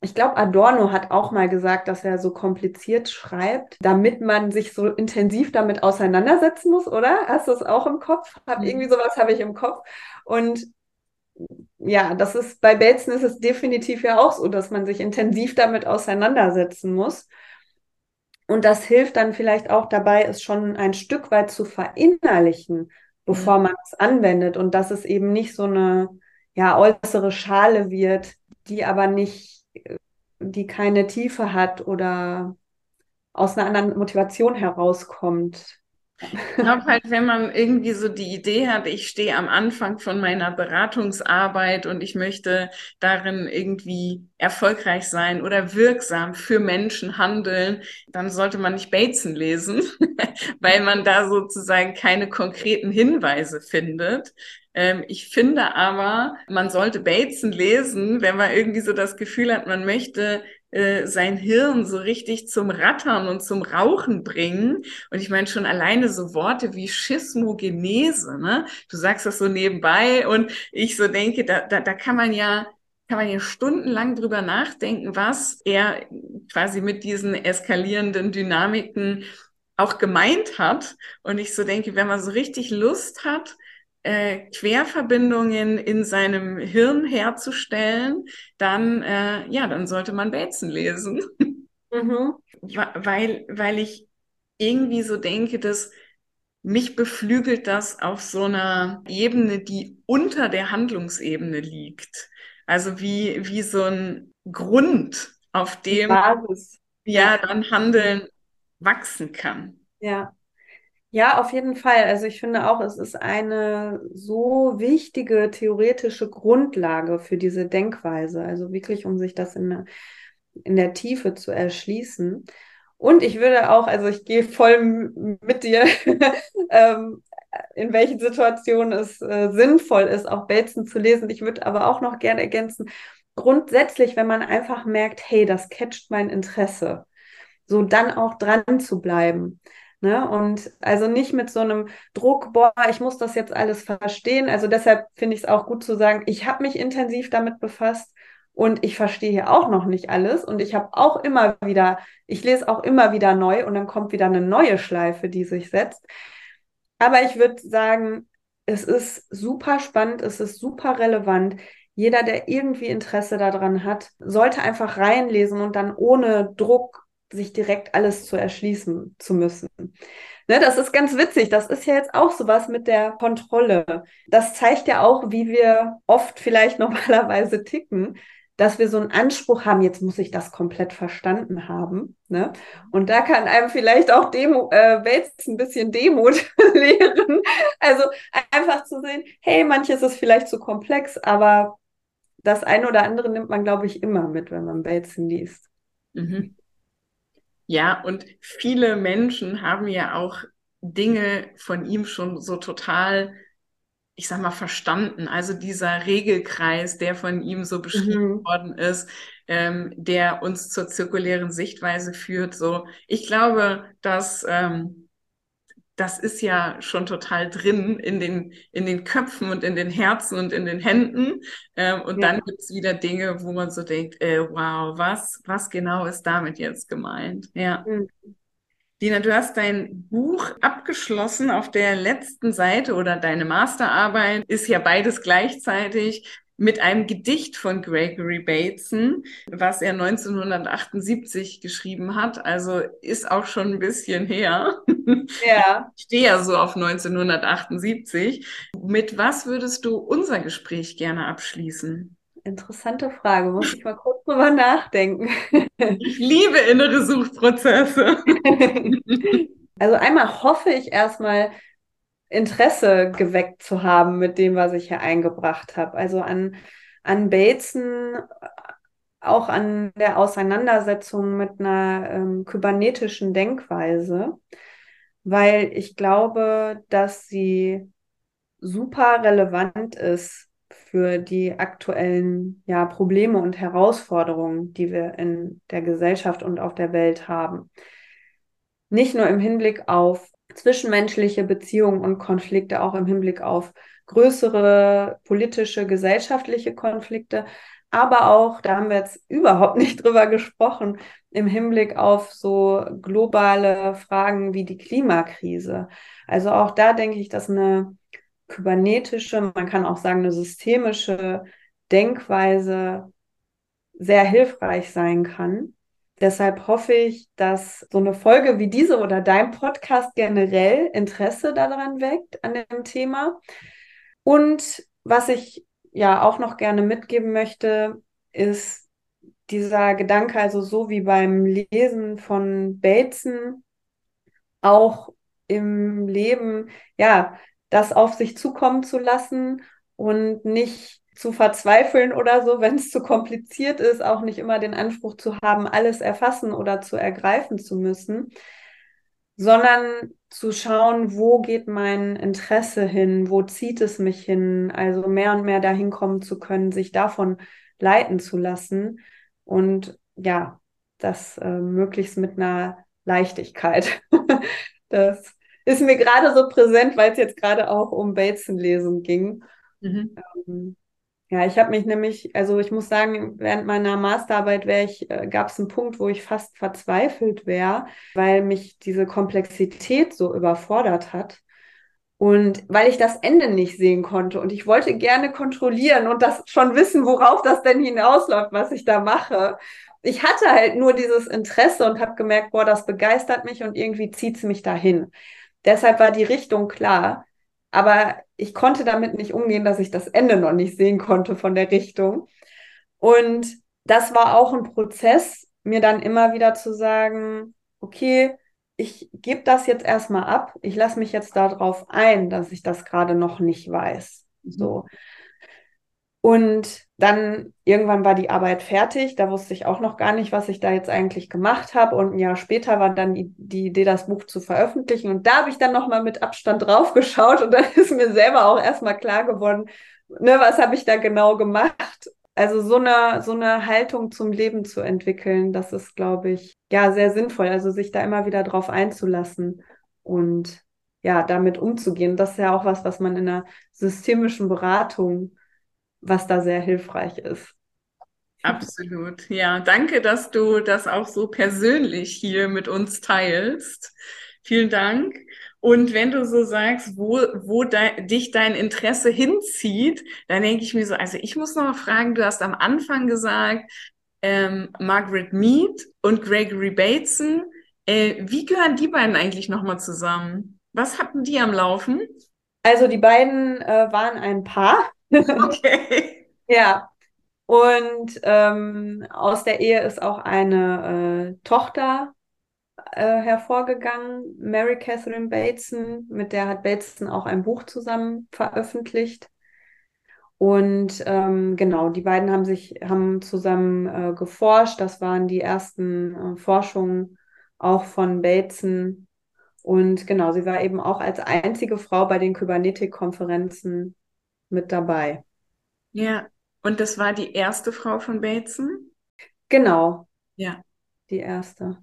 Speaker 3: Ich glaube, Adorno hat auch mal gesagt, dass er so kompliziert schreibt, damit man sich so intensiv damit auseinandersetzen muss, oder? Hast du es auch im Kopf? Hab, mhm. irgendwie sowas habe ich im Kopf. Und ja, das ist bei Belzen ist es definitiv ja auch so, dass man sich intensiv damit auseinandersetzen muss. Und das hilft dann vielleicht auch dabei, es schon ein Stück weit zu verinnerlichen, bevor mhm. man es anwendet. Und dass es eben nicht so eine ja, äußere Schale wird, die aber nicht, die keine Tiefe hat oder aus einer anderen Motivation herauskommt.
Speaker 1: Ich glaube halt, wenn man irgendwie so die Idee hat, ich stehe am Anfang von meiner Beratungsarbeit und ich möchte darin irgendwie erfolgreich sein oder wirksam für Menschen handeln, dann sollte man nicht Bateson lesen, <laughs> weil man da sozusagen keine konkreten Hinweise findet. Ähm, ich finde aber, man sollte Bateson lesen, wenn man irgendwie so das Gefühl hat, man möchte äh, sein Hirn so richtig zum Rattern und zum Rauchen bringen. Und ich meine schon alleine so Worte wie Schismogenese, ne? Du sagst das so nebenbei und ich so denke, da, da, da kann man ja kann man ja stundenlang drüber nachdenken, was er quasi mit diesen eskalierenden Dynamiken auch gemeint hat. Und ich so denke, wenn man so richtig Lust hat, äh, Querverbindungen in seinem Hirn herzustellen, dann, äh, ja, dann sollte man Bateson lesen. Mhm. <laughs> weil, weil ich irgendwie so denke, dass mich beflügelt das auf so einer Ebene, die unter der Handlungsebene liegt. Also wie, wie so ein Grund, auf dem ja dann Handeln wachsen kann.
Speaker 3: Ja. Ja, auf jeden Fall. Also ich finde auch, es ist eine so wichtige theoretische Grundlage für diese Denkweise. Also wirklich, um sich das in, in der Tiefe zu erschließen. Und ich würde auch, also ich gehe voll mit dir, <laughs> ähm, in welchen Situationen es äh, sinnvoll ist, auch Bateson zu lesen. Ich würde aber auch noch gerne ergänzen, grundsätzlich, wenn man einfach merkt, hey, das catcht mein Interesse, so dann auch dran zu bleiben. Ne? Und also nicht mit so einem Druck, boah, ich muss das jetzt alles verstehen. Also deshalb finde ich es auch gut zu sagen, ich habe mich intensiv damit befasst und ich verstehe hier auch noch nicht alles und ich habe auch immer wieder, ich lese auch immer wieder neu und dann kommt wieder eine neue Schleife, die sich setzt. Aber ich würde sagen, es ist super spannend, es ist super relevant. Jeder, der irgendwie Interesse daran hat, sollte einfach reinlesen und dann ohne Druck sich direkt alles zu erschließen zu müssen. Ne, das ist ganz witzig. Das ist ja jetzt auch sowas mit der Kontrolle. Das zeigt ja auch, wie wir oft vielleicht <laughs> normalerweise ticken, dass wir so einen Anspruch haben, jetzt muss ich das komplett verstanden haben. Ne? Und da kann einem vielleicht auch Demo, äh, Wels ein bisschen Demut <laughs> lehren. Also einfach zu sehen, hey, manches ist vielleicht zu komplex, aber das eine oder andere nimmt man, glaube ich, immer mit, wenn man Bateson liest. Mhm.
Speaker 1: Ja, und viele Menschen haben ja auch Dinge von ihm schon so total, ich sag mal, verstanden. Also dieser Regelkreis, der von ihm so beschrieben mhm. worden ist, ähm, der uns zur zirkulären Sichtweise führt. So, ich glaube, dass ähm, das ist ja schon total drin in den, in den Köpfen und in den Herzen und in den Händen. Ähm, und ja. dann gibt es wieder Dinge, wo man so denkt, äh, wow, was, was genau ist damit jetzt gemeint? Ja. Mhm. Dina, du hast dein Buch abgeschlossen auf der letzten Seite oder deine Masterarbeit ist ja beides gleichzeitig mit einem Gedicht von Gregory Bateson, was er 1978 geschrieben hat. Also ist auch schon ein bisschen her. Ja. <laughs> Ich stehe ja so auf 1978. Mit was würdest du unser Gespräch gerne abschließen?
Speaker 3: Interessante Frage, muss ich mal kurz drüber nachdenken. <laughs>
Speaker 1: Ich liebe innere Suchprozesse. <laughs>
Speaker 3: Also einmal hoffe ich erstmal, Interesse geweckt zu haben mit dem, was ich hier eingebracht habe. Also an, an Bateson, auch an der Auseinandersetzung mit einer ähm, kybernetischen Denkweise, weil ich glaube, dass sie super relevant ist für die aktuellen ja, Probleme und Herausforderungen, die wir in der Gesellschaft und auf der Welt haben. Nicht nur im Hinblick auf zwischenmenschliche Beziehungen und Konflikte auch im Hinblick auf größere politische, gesellschaftliche Konflikte, aber auch, da haben wir jetzt <laughs> überhaupt nicht drüber gesprochen, im Hinblick auf so globale Fragen wie die Klimakrise. Also auch da denke ich, dass eine kybernetische, man kann auch sagen, eine systemische Denkweise sehr hilfreich sein kann. Deshalb hoffe ich, dass so eine Folge wie diese oder dein Podcast generell Interesse daran weckt, an dem Thema. Und was ich ja auch noch gerne mitgeben möchte, ist dieser Gedanke, also so wie beim Lesen von Bateson, auch im Leben, ja, das auf sich zukommen zu lassen und nicht zu verzweifeln oder so, wenn es zu kompliziert ist, auch nicht immer den Anspruch zu haben, alles erfassen oder zu ergreifen zu müssen, sondern zu schauen, wo geht mein Interesse hin, wo zieht es mich hin, also mehr und mehr dahin kommen zu können, sich davon leiten zu lassen und ja, das äh, möglichst mit einer Leichtigkeit. <laughs> das ist mir gerade so präsent, weil es jetzt gerade auch um Bateson-Lesung ging. Mhm. Ähm, ja, ich habe mich nämlich, also ich muss sagen, während meiner Masterarbeit wäre ich, äh, gab es einen Punkt, wo ich fast verzweifelt wäre, weil mich diese Komplexität so überfordert hat. Und weil ich das Ende nicht sehen konnte und ich wollte gerne kontrollieren und das schon wissen, worauf das denn hinausläuft, was ich da mache. Ich hatte halt nur dieses Interesse und habe gemerkt, boah, das begeistert mich und irgendwie zieht es mich dahin. Deshalb war die Richtung klar. Aber ich konnte damit nicht umgehen, dass ich das Ende noch nicht sehen konnte von der Richtung. Und das war auch ein Prozess, mir dann immer wieder zu sagen, okay, ich gebe das jetzt erstmal ab. Ich lasse mich jetzt darauf ein, dass ich das gerade noch nicht weiß. Mhm. So. Und dann irgendwann war die Arbeit fertig. Da wusste ich auch noch gar nicht, was ich da jetzt eigentlich gemacht habe. Und ein Jahr später war dann die, Idee, das Buch zu veröffentlichen. Und da habe ich dann nochmal mit Abstand drauf geschaut und dann <laughs> ist mir selber auch erstmal klar geworden, ne, was habe ich da genau gemacht. Also so eine, so eine Haltung zum Leben zu entwickeln, das ist, glaube ich, ja, sehr sinnvoll. Also sich da immer wieder drauf einzulassen und ja, damit umzugehen. Das ist ja auch was, was man in einer systemischen Beratung was da sehr hilfreich ist.
Speaker 1: Absolut. Ja, danke, dass du das auch so persönlich hier mit uns teilst. Vielen Dank. Und wenn du so sagst, wo, wo de, dich dein Interesse hinzieht, dann denke ich mir so, also ich muss noch mal fragen, du hast am Anfang gesagt, ähm, Margaret Mead und Gregory Bateson. Äh, wie gehören die beiden eigentlich noch mal zusammen? Was hatten die am Laufen?
Speaker 3: Also die beiden äh, waren ein Paar. <laughs> Okay. ja. Und ähm, aus der Ehe ist auch eine äh, Tochter äh, hervorgegangen, Mary Catherine Bateson, mit der hat Bateson auch ein Buch zusammen veröffentlicht. Und ähm, genau, die beiden haben sich, haben zusammen äh, geforscht. Das waren die ersten äh, Forschungen auch von Bateson. Und genau, sie war eben auch als einzige Frau bei den Kybernetik-Konferenzen mit dabei.
Speaker 1: Ja, und das war die erste Frau von Bateson?
Speaker 3: Genau.
Speaker 1: Ja.
Speaker 3: Die erste.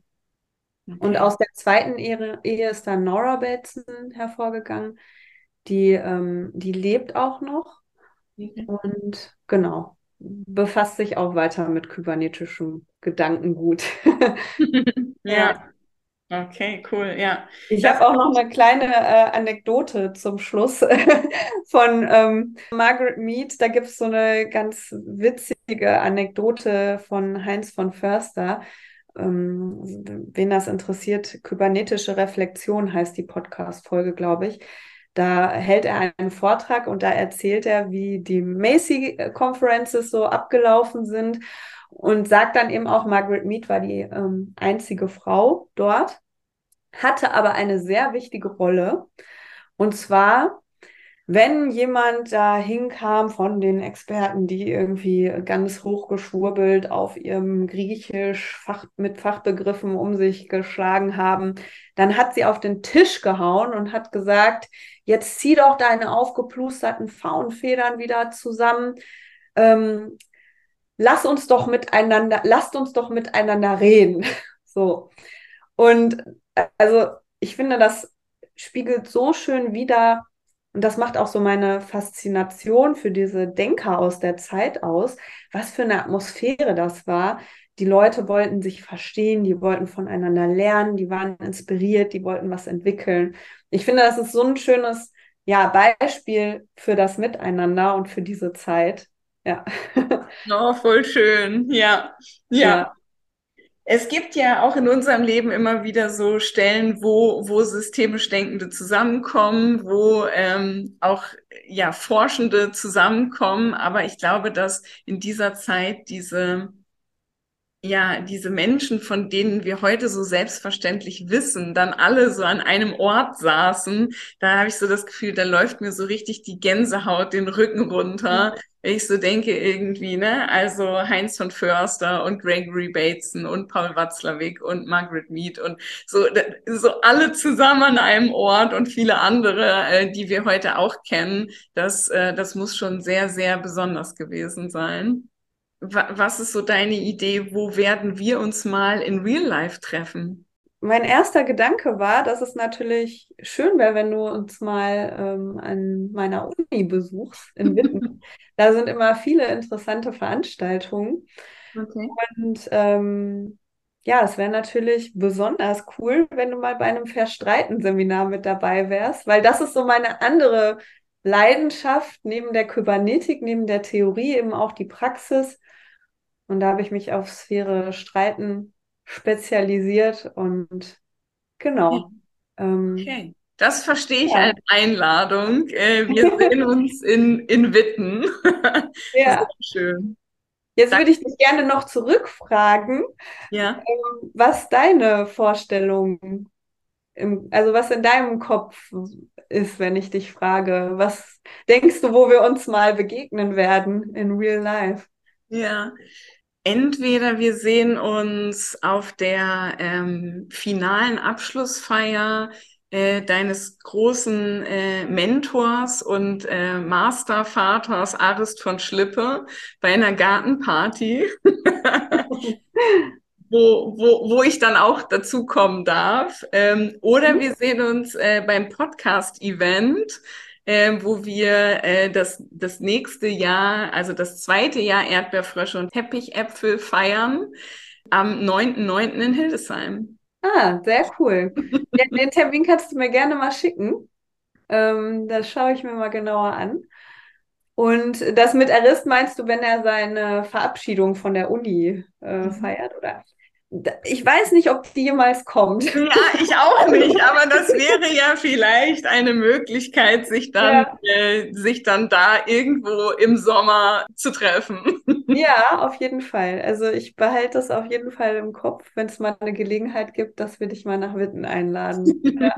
Speaker 3: Okay. Und aus der zweiten Ehe, Ehe, ist dann Nora Bateson hervorgegangen. Die, ähm, die lebt auch noch. Okay. Und genau, befasst sich auch weiter mit kybernetischem Gedankengut. <laughs> <laughs>
Speaker 1: ja. ja. Okay, cool, ja.
Speaker 3: Ich habe auch noch eine kleine äh, Anekdote zum Schluss <laughs> von ähm, Margaret Mead. Da gibt es so eine ganz witzige Anekdote von Heinz von Förster. Ähm, wen das interessiert, kybernetische Reflexion heißt die Podcast-Folge, glaube ich. Da hält er einen Vortrag und da erzählt er, wie die Macy-Conferences so abgelaufen sind und sagt dann eben auch, Margaret Mead war die ähm, einzige Frau dort, hatte aber eine sehr wichtige Rolle. Und zwar, wenn jemand da hinkam von den Experten, die irgendwie ganz hochgeschwurbelt auf ihrem Griechisch Fach, mit Fachbegriffen um sich geschlagen haben, dann hat sie auf den Tisch gehauen und hat gesagt, jetzt zieh doch deine aufgeplusterten Faunfedern wieder zusammen. Ähm, lass uns doch miteinander, lasst uns doch miteinander reden. <laughs> So. Und also ich finde, das spiegelt so schön wider, und das macht auch so meine Faszination für diese Denker aus der Zeit aus, was für eine Atmosphäre das war. Die Leute wollten sich verstehen, die wollten voneinander lernen, die waren inspiriert, die wollten was entwickeln. Ich finde, das ist so ein schönes ja, Beispiel für das Miteinander und für diese Zeit. Ja. <laughs>
Speaker 1: Oh, voll schön. Ja. ja. ja. Es gibt ja auch in unserem Leben immer wieder so Stellen, wo, wo systemisch Denkende zusammenkommen, wo ähm, auch ja, Forschende zusammenkommen. Aber ich glaube, dass in dieser Zeit diese ja, diese Menschen, von denen wir heute so selbstverständlich wissen, dann alle so an einem Ort saßen, da habe ich so das Gefühl, da läuft mir so richtig die Gänsehaut den Rücken runter, ich so denke irgendwie, ne? Also Heinz von Förster und Gregory Bateson und Paul Watzlawick und Margaret Mead und so, so alle zusammen an einem Ort und viele andere, äh, die wir heute auch kennen. Das, äh, das muss schon sehr, sehr besonders gewesen sein. Was ist so deine Idee? Wo werden wir uns mal in Real Life treffen?
Speaker 3: Mein erster Gedanke war, dass es natürlich schön wäre, wenn du uns mal ähm, an meiner Uni besuchst in Witten. <laughs> da sind immer viele interessante Veranstaltungen. Okay. Und ähm, ja, es wäre natürlich besonders cool, wenn du mal bei einem Verstreiten-Seminar mit dabei wärst, weil das ist so meine andere Leidenschaft neben der Kybernetik, neben der Theorie eben auch die Praxis. Und da habe ich mich auf Sphäre Streiten spezialisiert und genau.
Speaker 1: Ähm, okay. Das verstehe ich ja. als Einladung. Äh, wir sehen <laughs> uns in, in Witten. <laughs>
Speaker 3: Ja. schön. Jetzt Danke. würde ich dich gerne noch zurückfragen, ja. Ähm, was deine Vorstellung, im, also was in deinem Kopf ist, wenn ich dich frage, was denkst du, wo wir uns mal begegnen werden in real life?
Speaker 1: Ja, entweder wir sehen uns auf der ähm, finalen Abschlussfeier äh, deines großen äh, Mentors und äh, Mastervaters Arist von Schlippe bei einer Gartenparty, <laughs> wo, wo, wo ich dann auch dazu kommen darf. Ähm, oder mhm. wir sehen uns äh, beim Podcast-Event äh, wo wir äh, das, das nächste Jahr, also das zweite Jahr Erdbeerfrösche und Teppichäpfel feiern am 9.9. in Hildesheim.
Speaker 3: Ah, sehr cool. ja, den Termin kannst du mir gerne mal schicken. Ähm, das schaue ich mir mal genauer an. Und das mit Arist meinst du, wenn er seine Verabschiedung von der Uni äh, mhm. feiert, oder? Ich weiß nicht, ob die jemals kommt.
Speaker 1: Ja, ich auch <laughs> nicht, aber das wäre ja vielleicht eine Möglichkeit, sich dann, ja. äh, sich dann da irgendwo im Sommer zu treffen. <laughs>
Speaker 3: Ja, auf jeden Fall. Also ich behalte das auf jeden Fall im Kopf, wenn es mal eine Gelegenheit gibt, dass wir dich mal nach Witten einladen. <laughs> Ja.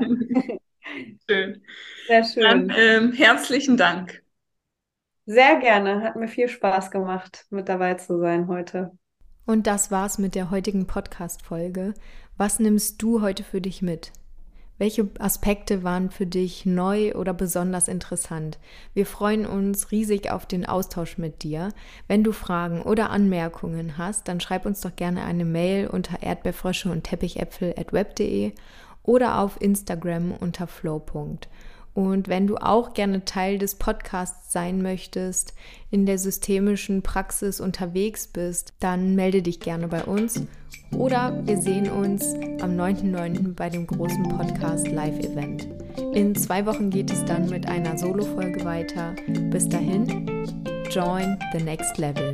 Speaker 1: Schön. Sehr schön. Dann, ähm, herzlichen Dank.
Speaker 3: Sehr gerne. Hat mir viel Spaß gemacht, mit dabei zu sein heute.
Speaker 2: Und das war's mit der heutigen Podcast-Folge. Was nimmst du heute für dich mit? Welche Aspekte waren für dich neu oder besonders interessant? Wir freuen uns riesig auf den Austausch mit dir. Wenn du Fragen oder Anmerkungen hast, dann schreib uns doch gerne eine Mail unter erdbeerfrösche und teppichäpfel at web.de oder auf Instagram unter flow. Und wenn du auch gerne Teil des Podcasts sein möchtest, in der systemischen Praxis unterwegs bist, dann melde dich gerne bei uns. Oder wir sehen uns am 9.9. bei dem großen Podcast Live-Event. In zwei Wochen geht es dann mit einer Solo-Folge weiter. Bis dahin, join the next level.